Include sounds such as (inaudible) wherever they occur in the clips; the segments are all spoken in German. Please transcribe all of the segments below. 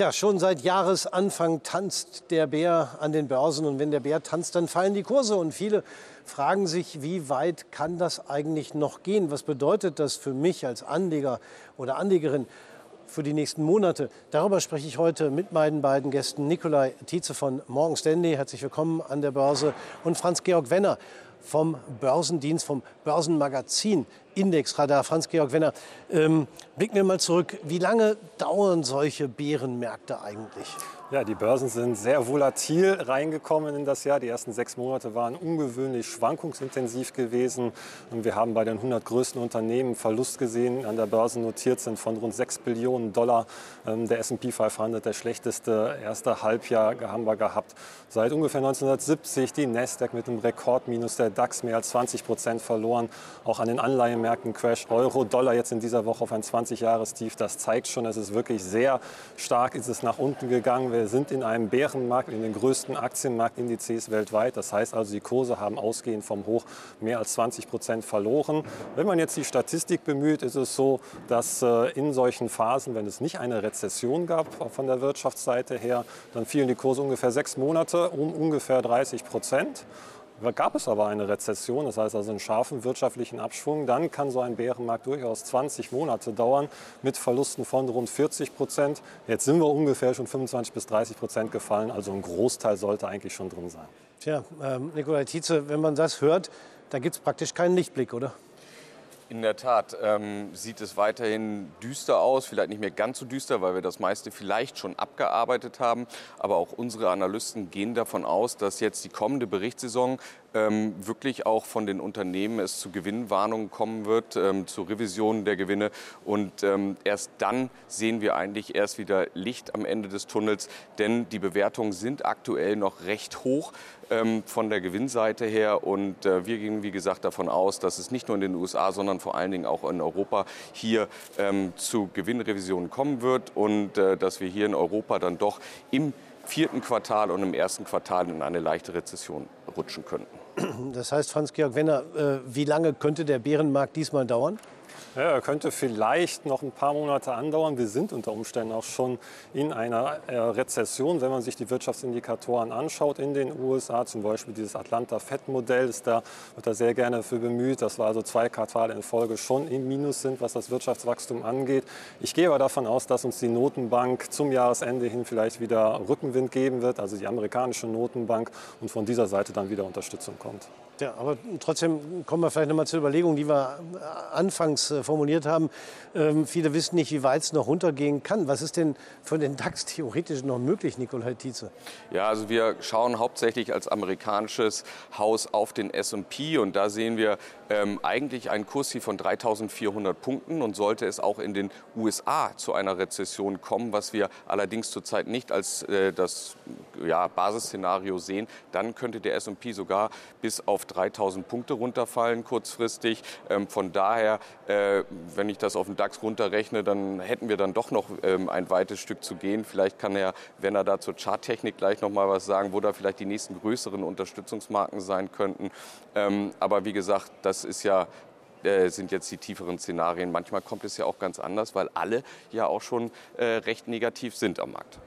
Tja, schon seit Jahresanfang tanzt der Bär an den Börsen. Und wenn der Bär tanzt, dann fallen die Kurse. Und viele fragen sich, wie weit kann das eigentlich noch gehen? Was bedeutet das für mich als Anleger oder Anlegerin für die nächsten Monate? Darüber spreche ich heute mit meinen beiden Gästen, Nikolai Tietze von Morgan Stanley, herzlich willkommen an der Börse, und Franz-Georg Wenner vom Börsendienst, vom Börsenmagazin Indexradar. Franz-Georg Wenner, ähm, blicken wir mal zurück. Wie lange dauern solche Bärenmärkte eigentlich? Ja, die Börsen sind sehr volatil reingekommen in das Jahr. Die ersten sechs Monate waren ungewöhnlich schwankungsintensiv gewesen. Und wir haben bei den 100 größten Unternehmen Verlust gesehen, an der Börse notiert sind von rund 6 Billionen Dollar. Ähm, der S&P 500, der schlechteste erste Halbjahr haben wir gehabt. Seit ungefähr 1970 die Nasdaq mit einem Rekordminus, der DAX mehr als 20 Prozent verloren. Auch an den Anleihenmärkten Crash, Euro, Dollar jetzt in dieser Woche auf ein 20-Jahres-Tief. Das zeigt schon, es ist wirklich sehr stark, ist es nach unten gegangen. Wir sind in einem Bärenmarkt, in den größten Aktienmarktindizes weltweit. Das heißt also, die Kurse haben ausgehend vom Hoch mehr als 20 Prozent verloren. Wenn man jetzt die Statistik bemüht, ist es so, dass äh, in solchen Phasen, wenn es nicht eine Rezession gab von der Wirtschaftsseite her, dann fielen die Kurse ungefähr sechs Monate um ungefähr 30 Prozent. Gab es aber eine Rezession, das heißt also einen scharfen wirtschaftlichen Abschwung, dann kann so ein Bärenmarkt durchaus 20 Monate dauern mit Verlusten von rund 40 Prozent. Jetzt sind wir ungefähr schon 25 bis 30 Prozent gefallen, also ein Großteil sollte eigentlich schon drin sein. Tja, ähm, Nikolai Tietze, wenn man das hört, da gibt es praktisch keinen Lichtblick, oder? In der Tat ähm, sieht es weiterhin düster aus, vielleicht nicht mehr ganz so düster, weil wir das meiste vielleicht schon abgearbeitet haben. Aber auch unsere Analysten gehen davon aus, dass jetzt die kommende Berichtssaison ähm, wirklich auch von den Unternehmen es zu Gewinnwarnungen kommen wird, ähm, zu Revisionen der Gewinne. Und ähm, erst dann sehen wir eigentlich erst wieder Licht am Ende des Tunnels, denn die Bewertungen sind aktuell noch recht hoch ähm, von der Gewinnseite her. Und äh, wir gehen, wie gesagt, davon aus, dass es nicht nur in den USA, sondern vor allen Dingen auch in Europa hier ähm, zu Gewinnrevisionen kommen wird und äh, dass wir hier in Europa dann doch im vierten Quartal und im ersten Quartal in eine leichte Rezession rutschen könnten. Das heißt, Franz-Georg Wenner, äh, wie lange könnte der Bärenmarkt diesmal dauern? Ja, könnte vielleicht noch ein paar Monate andauern. Wir sind unter Umständen auch schon in einer äh, Rezession, wenn man sich die Wirtschaftsindikatoren anschaut in den USA. Zum Beispiel dieses Atlanta-Fed-Modell ist da, wird da sehr gerne für bemüht, dass wir also zwei Quartale in Folge schon im Minus sind, was das Wirtschaftswachstum angeht. Ich gehe aber davon aus, dass uns die Notenbank zum Jahresende hin vielleicht wieder Rückenwind geben wird, also die amerikanische Notenbank, und von dieser Seite dann wieder Unterstützung kommt. Ja, aber trotzdem kommen wir vielleicht noch mal zur Überlegung, die wir anfangs äh, formuliert haben. Ähm, viele wissen nicht, wie weit es noch runtergehen kann. Was ist denn für den DAX theoretisch noch möglich, Nikolai Tietze? Ja, also wir schauen hauptsächlich als amerikanisches Haus auf den S&P und da sehen wir ähm, eigentlich einen Kurs hier von 3.400 Punkten und sollte es auch in den USA zu einer Rezession kommen, was wir allerdings zurzeit nicht als äh, das ja, Basisszenario sehen, dann könnte der S&P sogar bis auf 3.000 Punkte runterfallen kurzfristig. Ähm, von daher, äh, wenn ich das auf den DAX runterrechne, dann hätten wir dann doch noch ähm, ein weites Stück zu gehen. Vielleicht kann er, wenn er da zur Charttechnik gleich noch mal was sagen, wo da vielleicht die nächsten größeren Unterstützungsmarken sein könnten. Ähm, aber wie gesagt, das ist ja äh, sind jetzt die tieferen Szenarien. Manchmal kommt es ja auch ganz anders, weil alle ja auch schon äh, recht negativ sind am Markt.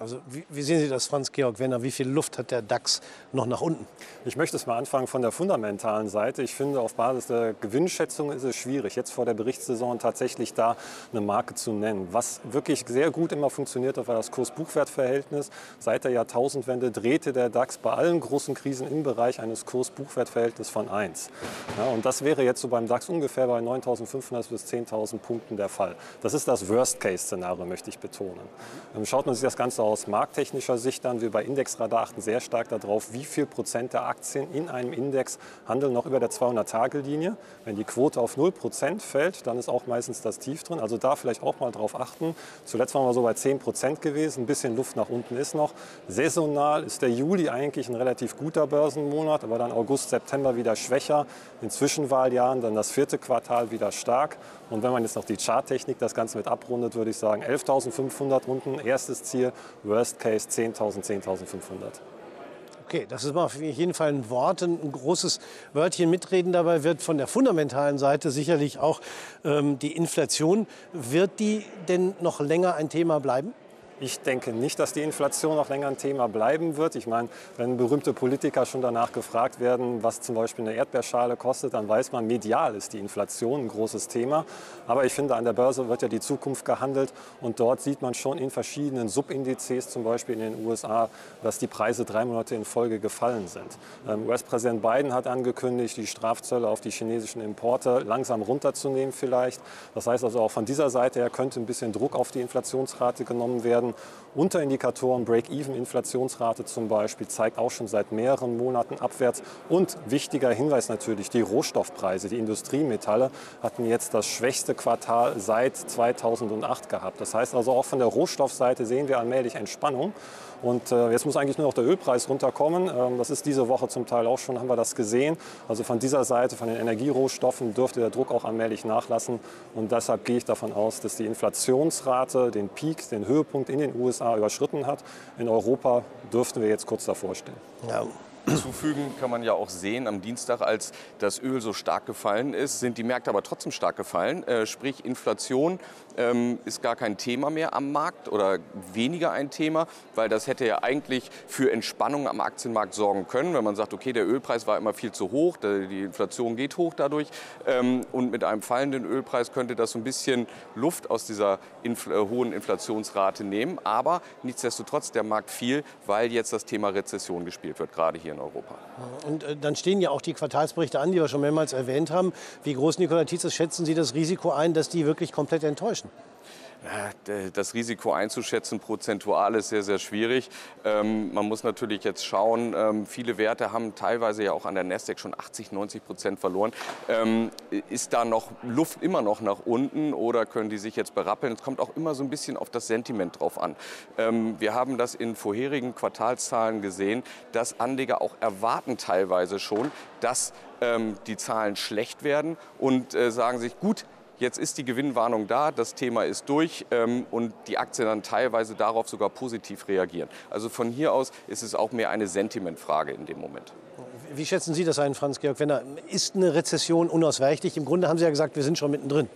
Also wie, wie, sehen Sie das, Franz-Georg Wenner? Wie viel Luft hat der DAX noch nach unten? Ich möchte es mal anfangen von der fundamentalen Seite. Ich finde, auf Basis der Gewinnschätzung ist es schwierig, jetzt vor der Berichtssaison tatsächlich da eine Marke zu nennen. Was wirklich sehr gut immer funktioniert hat, war das Kurs-Buchwert-Verhältnis. Seit der Jahrtausendwende drehte der DAX bei allen großen Krisen im Bereich eines Kurs-Buchwert-Verhältnisses von 1. Ja, und das wäre jetzt so beim DAX ungefähr bei 9.500 bis 10.000 Punkten der Fall. Das ist das Worst-Case-Szenario, möchte ich betonen. Ähm, schaut man sich das Ganze Ganze aus markttechnischer Sicht an. Wir bei Indexradar achten sehr stark darauf, wie viel Prozent der Aktien in einem Index handeln noch über der 200-Tage-Linie. Wenn die Quote auf 0 Prozent fällt, dann ist auch meistens das Tief drin. Also da vielleicht auch mal drauf achten. Zuletzt waren wir so bei 10 Prozent gewesen. Ein bisschen Luft nach unten ist noch. Saisonal ist der Juli eigentlich ein relativ guter Börsenmonat, aber dann August, September wieder schwächer. In Zwischenwahljahren dann das vierte Quartal wieder stark. Und wenn man jetzt noch die Charttechnik das Ganze mit abrundet, würde ich sagen 11.500 unten, erstes Ziel, Worst Case 10.000, 10.500. Okay, das ist mal auf jeden Fall ein Wort, ein großes Wörtchen mitreden. Dabei wird von der fundamentalen Seite sicherlich auch ähm, die Inflation. Wird die denn noch länger ein Thema bleiben? Ich denke nicht, dass die Inflation noch länger ein Thema bleiben wird. Ich meine, wenn berühmte Politiker schon danach gefragt werden, was zum Beispiel eine Erdbeerschale kostet, dann weiß man, medial ist die Inflation ein großes Thema. Aber ich finde, an der Börse wird ja die Zukunft gehandelt und dort sieht man schon in verschiedenen Subindizes, zum Beispiel in den USA, dass die Preise drei Monate in Folge gefallen sind. Ähm, US-Präsident Biden hat angekündigt, die Strafzölle auf die chinesischen Importe langsam runterzunehmen vielleicht. Das heißt also auch von dieser Seite her könnte ein bisschen Druck auf die Inflationsrate genommen werden werden. Unterindikatoren, Break-Even-Inflationsrate zum Beispiel, zeigt auch schon seit mehreren Monaten abwärts. Und wichtiger Hinweis natürlich, die Rohstoffpreise, die Industriemetalle hatten jetzt das schwächste Quartal seit 2008 gehabt. Das heißt also auch von der Rohstoffseite sehen wir allmählich Entspannung. Und äh, jetzt muss eigentlich nur noch der Ölpreis runterkommen. Ähm, das ist diese Woche zum Teil auch schon, haben wir das gesehen. Also von dieser Seite, von den Energierohstoffen, dürfte der Druck auch allmählich nachlassen. Und deshalb gehe ich davon aus, dass die Inflationsrate den Peak, den Höhepunkt in den USA überschritten hat. In Europa dürften wir jetzt kurz davor stehen. Ja, Zufügen kann man ja auch sehen, am Dienstag, als das Öl so stark gefallen ist, sind die Märkte aber trotzdem stark gefallen. Äh, sprich, Inflation ähm, ist gar kein Thema mehr am Markt oder weniger ein Thema, weil das hätte ja eigentlich für Entspannung am Aktienmarkt sorgen können, wenn man sagt, okay, der Ölpreis war immer viel zu hoch, die Inflation geht hoch dadurch ähm, und mit einem fallenden Ölpreis könnte das so ein bisschen Luft aus dieser Infl äh, hohen Inflationsrate nehmen. Aber nichtsdestotrotz, der Markt fiel, weil jetzt das Thema Rezession gespielt wird, gerade hier in Europa. Und äh, dann stehen ja auch die Quartalsberichte an, die wir schon mehrmals erwähnt haben. Wie groß, Nikola Tietzes, schätzen Sie das Risiko ein, dass die wirklich komplett enttäuschen? Das Risiko einzuschätzen prozentual ist sehr, sehr schwierig. Ähm, man muss natürlich jetzt schauen, ähm, viele Werte haben teilweise ja auch an der Nasdaq schon 80, 90 Prozent verloren. Ähm, ist da noch Luft immer noch nach unten oder können die sich jetzt berappeln? Es kommt auch immer so ein bisschen auf das Sentiment drauf an. wir haben das in vorherigen Quartalszahlen gesehen, dass Anleger auch erwarten teilweise schon, dass die Zahlen schlecht werden und äh, sagen sich, gut, Jetzt ist die Gewinnwarnung da, das Thema ist durch ähm, und die Aktien dann teilweise darauf sogar positiv reagieren. Also von hier aus ist es auch mehr eine Sentimentfrage in dem Moment. Wie schätzen Sie das ein, Franz-Georg Wenner? Ist eine Rezession unausweichlich? Im Grunde haben Sie ja gesagt, wir sind schon mittendrin.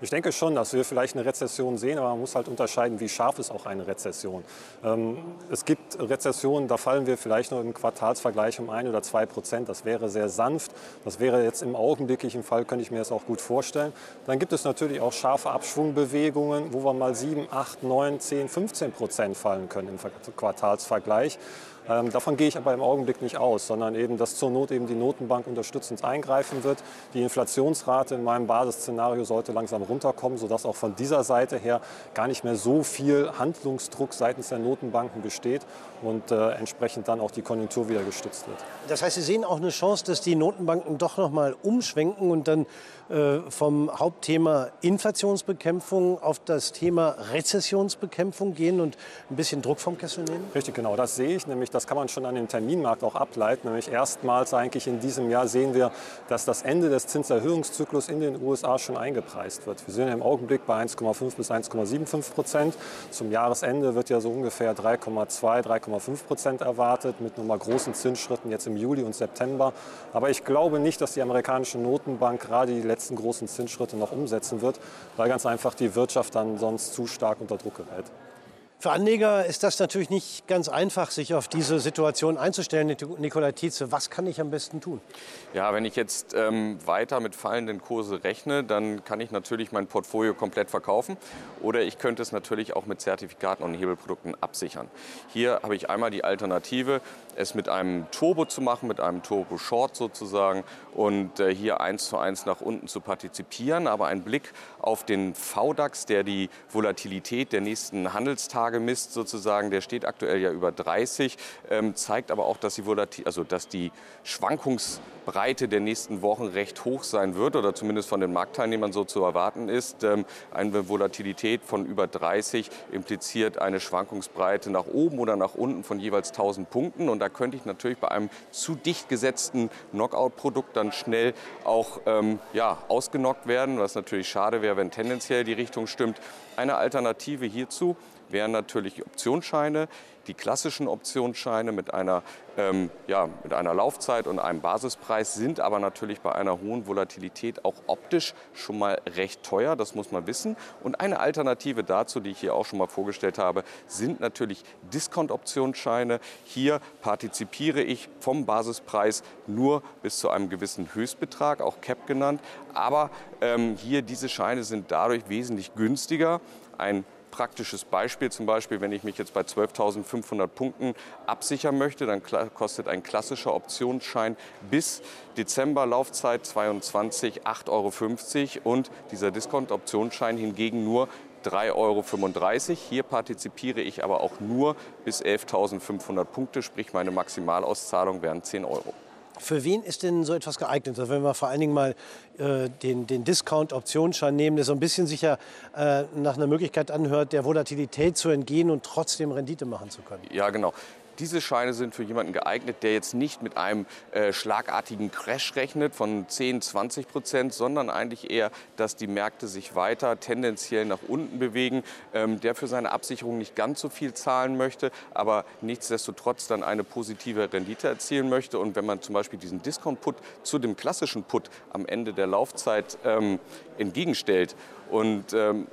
Ich denke schon, dass wir vielleicht eine Rezession sehen, aber man muss halt unterscheiden, wie scharf ist auch eine Rezession. Ähm, es gibt Rezessionen, da fallen wir vielleicht nur im Quartalsvergleich um ein oder zwei Prozent. Das wäre sehr sanft. Das wäre jetzt im augenblicklichen Fall, könnte ich mir das auch gut vorstellen. Dann gibt es natürlich auch scharfe Abschwungbewegungen, wo wir mal 7, 8, 9, 10, 15 Prozent fallen können im Quartalsvergleich. Ähm, davon gehe ich aber im Augenblick nicht aus, sondern eben, dass zur Not eben die Notenbank unterstützend eingreifen wird. Die Inflationsrate in meinem Basisszenario sollte langsam runterkommen, sodass auch von dieser Seite her gar nicht mehr so viel Handlungsdruck seitens der Notenbanken besteht und äh, entsprechend dann auch die Konjunktur wieder gestützt wird. Das heißt, Sie sehen auch eine Chance, dass die Notenbanken doch noch mal umschwenken und dann äh, vom Hauptthema Inflationsbekämpfung auf das Thema Rezessionsbekämpfung gehen und ein bisschen Druck vom Kessel nehmen? Richtig, genau. Das sehe ich nämlich. Das kann man schon an dem Terminmarkt auch ableiten. Nämlich erstmals eigentlich in diesem Jahr sehen wir, dass das Ende des Zinserhöhungszyklus in den USA schon eingepreist wird. Wir sind im Augenblick bei 1,5 bis 1,75 Prozent. Zum Jahresende wird ja so ungefähr 3,2, 3,5 Prozent erwartet mit nochmal großen Zinsschritten jetzt im Juli und September. Aber ich glaube nicht, dass die amerikanische Notenbank gerade die letzten großen Zinsschritte noch umsetzen wird, weil ganz einfach die Wirtschaft dann sonst zu stark unter Druck gerät. Für Anleger ist das natürlich nicht ganz einfach, sich auf diese Situation einzustellen. Nikola Tietze, was kann ich am besten tun? Ja, wenn ich jetzt ähm, weiter mit fallenden Kurse rechne, dann kann ich natürlich mein Portfolio komplett verkaufen oder ich könnte es natürlich auch mit Zertifikaten und Hebelprodukten absichern. Hier habe ich einmal die Alternative, es mit einem Turbo zu machen, mit einem Turbo Short sozusagen und äh, hier eins zu eins nach unten zu partizipieren. Aber ein Blick auf den VDAX, der die Volatilität der nächsten Handelstage misst sozusagen, der steht aktuell ja über 30, ähm, zeigt aber auch, dass die, also, dass die Schwankungsbreite der nächsten Wochen recht hoch sein wird oder zumindest von den Marktteilnehmern so zu erwarten ist. Ähm, eine Volatilität von über 30 impliziert eine Schwankungsbreite nach oben oder nach unten von jeweils 1000 Punkten und da könnte ich natürlich bei einem zu dicht gesetzten Knockout-Produkt dann schnell auch ähm, ja, ausgenockt werden, was natürlich schade wäre, wenn tendenziell die Richtung stimmt. Eine Alternative hierzu wären natürlich Optionsscheine, die klassischen Optionsscheine mit einer, ähm, ja, mit einer Laufzeit und einem Basispreis sind aber natürlich bei einer hohen Volatilität auch optisch schon mal recht teuer, das muss man wissen. Und eine Alternative dazu, die ich hier auch schon mal vorgestellt habe, sind natürlich Discount-Optionsscheine. Hier partizipiere ich vom Basispreis nur bis zu einem gewissen Höchstbetrag, auch Cap genannt. Aber ähm, hier diese Scheine sind dadurch wesentlich günstiger. Ein praktisches Beispiel, zum Beispiel, wenn ich mich jetzt bei 12.500 Punkten absichern möchte, dann kostet ein klassischer Optionsschein bis Dezember Laufzeit 22 8,50 Euro und dieser Discount-Optionsschein hingegen nur 3,35 Euro. Hier partizipiere ich aber auch nur bis 11.500 Punkte, sprich meine Maximalauszahlung wären 10 Euro. Für wen ist denn so etwas geeignet? Also wenn wir vor allen Dingen mal äh, den, den Discount-Optionsschein nehmen, der so ein bisschen sicher äh, nach einer Möglichkeit anhört, der Volatilität zu entgehen und trotzdem Rendite machen zu können. Ja, genau. Diese Scheine sind für jemanden geeignet, der jetzt nicht mit einem äh, schlagartigen Crash rechnet von 10, 20 Prozent, sondern eigentlich eher, dass die Märkte sich weiter tendenziell nach unten bewegen, ähm, der für seine Absicherung nicht ganz so viel zahlen möchte, aber nichtsdestotrotz dann eine positive Rendite erzielen möchte. Und wenn man zum Beispiel diesen Discount-Put zu dem klassischen Put am Ende der Laufzeit ähm, entgegenstellt und ähm,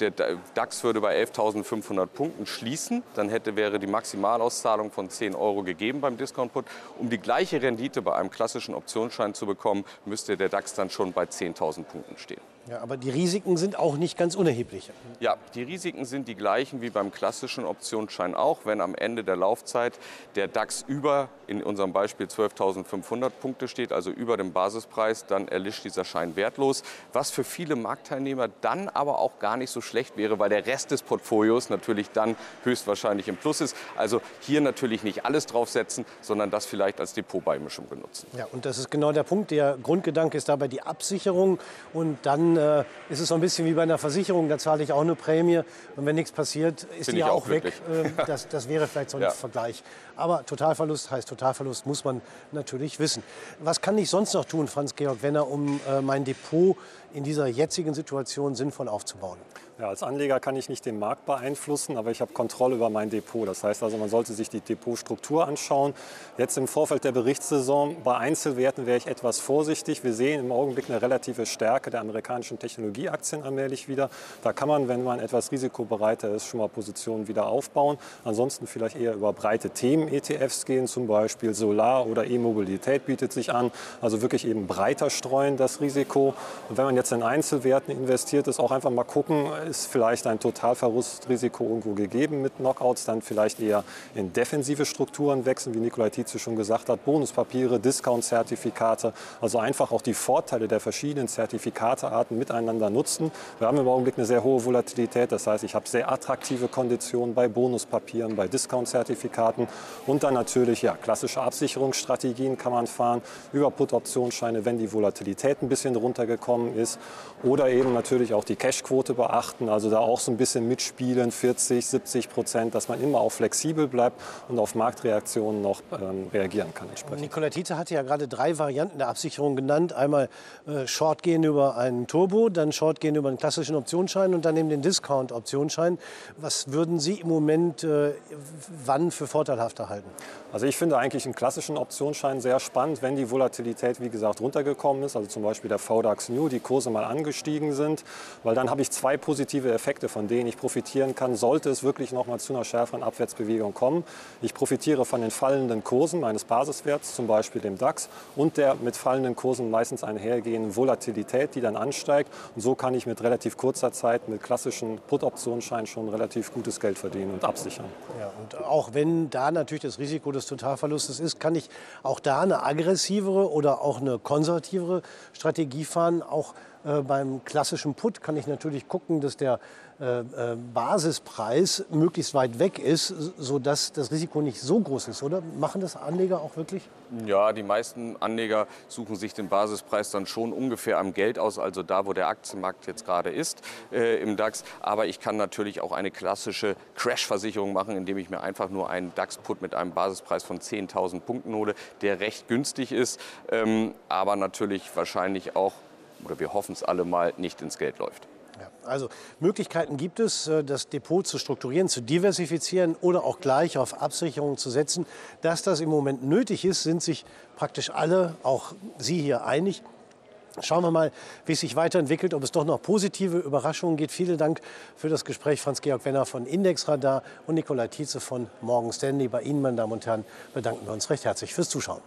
der DAX würde bei 11.500 Punkten schließen. Dann hätte, wäre die Maximalauszahlung von 10 Euro gegeben beim Discount-Put. Um die gleiche Rendite bei einem klassischen Optionsschein zu bekommen, müsste der DAX dann schon bei 10.000 Punkten stehen. Ja, aber die Risiken sind auch nicht ganz unerheblich. Ja, die Risiken sind die gleichen wie beim klassischen Optionsschein auch. Wenn am Ende der Laufzeit der DAX über, in unserem Beispiel 12.500 Punkte steht, also über dem Basispreis, dann erlischt dieser Schein wertlos. Was für viele Marktteilnehmer dann aber auch gar nicht so schlecht wäre, weil der Rest des Portfolios natürlich dann höchstwahrscheinlich im Plus ist. Also hier natürlich nicht alles draufsetzen, sondern das vielleicht als Depotbeimischung benutzen. Ja, und das ist genau der Punkt. Der Grundgedanke ist dabei die Absicherung und dann äh, ist es so ein bisschen wie bei einer Versicherung, da zahle ich auch eine Prämie und wenn nichts passiert, ist Find die ja auch, auch weg. Äh, (laughs) das, das, wäre vielleicht so ein ja. Vergleich. Aber Totalverlust heißt Totalverlust, muss man natürlich wissen. Was kann ich sonst noch tun, Franz Georg, wenn er um äh, mein Depot in dieser jetzigen Situation sinnvoll aufzubauen? Ja, als Anleger kann ich nicht den Markt beeinflussen, aber ich habe Kontrolle über mein Depot. Das heißt also, man sollte sich die Depotstruktur anschauen. Jetzt im Vorfeld der Berichtssaison bei Einzelwerten wäre ich etwas vorsichtig. Wir sehen im Augenblick eine relative Stärke der amerikanischen Technologieaktien allmählich wieder. Da kann man, wenn man etwas risikobereiter ist, schon mal Positionen wieder aufbauen. Ansonsten vielleicht eher über breite Themen-ETFs gehen, zum Beispiel Solar oder E-Mobilität bietet sich an. Also wirklich eben breiter streuen das Risiko. Und wenn man jetzt in Einzelwerten investiert ist, auch einfach mal gucken, ist vielleicht ein Totalverlustrisiko irgendwo gegeben mit Knockouts, dann vielleicht eher in defensive Strukturen wechseln, wie Nikolai Tietze schon gesagt hat, Bonuspapiere, Discount-Zertifikate, also einfach auch die Vorteile der verschiedenen Zertifikatearten miteinander nutzen. Wir haben im Augenblick eine sehr hohe Volatilität, das heißt, ich habe sehr attraktive Konditionen bei Bonuspapieren, bei Discount-Zertifikaten und dann natürlich ja, klassische Absicherungsstrategien kann man fahren, über Put-Optionsscheine, wenn die Volatilität ein bisschen runtergekommen ist oder eben natürlich auch die Cashquote beachten beachten, also da auch so ein bisschen mitspielen, 40, 70 Prozent, dass man immer auch flexibel bleibt und auf Marktreaktionen noch ähm, reagieren kann. Entsprechend. Nikola Tite hatte ja gerade drei Varianten der Absicherung genannt. Einmal äh, Short gehen über einen Turbo, dann Short gehen über einen klassischen Optionsschein und dann eben den Discount-Optionsschein. Was würden Sie im Moment äh, wann für vorteilhafter halten? Also ich finde eigentlich einen klassischen Optionsschein sehr spannend, wenn die Volatilität, wie gesagt, runtergekommen ist, also zum Beispiel der VDAX New, die Kurse mal angestiegen sind, weil dann habe ich zwei positive Effekte, von denen ich profitieren kann, sollte es wirklich noch mal zu einer schärferen Abwärtsbewegung kommen. Ich profitiere von den fallenden Kursen meines Basiswerts, zum Beispiel dem DAX, und der mit fallenden Kursen meistens einhergehenden Volatilität, die dann ansteigt. Und so kann ich mit relativ kurzer Zeit mit klassischen Put-Optionsscheinen schon relativ gutes Geld verdienen und absichern. Ja, und auch wenn da natürlich das Risiko des Totalverlustes ist, kann ich auch da eine aggressivere oder auch eine konservativere Strategie fahren, auch äh, beim klassischen Put kann ich natürlich gucken, dass der äh, äh, Basispreis möglichst weit weg ist, sodass das Risiko nicht so groß ist, oder? Machen das Anleger auch wirklich? Ja, die meisten Anleger suchen sich den Basispreis dann schon ungefähr am Geld aus, also da, wo der Aktienmarkt jetzt gerade ist äh, im DAX. Aber ich kann natürlich auch eine klassische Crash-Versicherung machen, indem ich mir einfach nur einen DAX-Put mit einem Basispreis von 10.000 Punkten hole, der recht günstig ist, ähm, aber natürlich wahrscheinlich auch oder wir hoffen es alle mal, nicht ins Geld läuft. Ja, also Möglichkeiten gibt es, äh, das Depot zu strukturieren, zu diversifizieren oder auch gleich auf Absicherung zu setzen. Dass das im Moment nötig ist, sind sich praktisch alle, auch Sie hier einig. Schauen wir mal, wie es sich weiterentwickelt, ob es doch noch positive Überraschungen gibt. Vielen Dank für das Gespräch, Franz-Georg Wenner von Indexradar und Nikolai Tietze von Morgan Stanley. Bei Ihnen, meine Damen und Herren, bedanken wir uns recht herzlich fürs Zuschauen.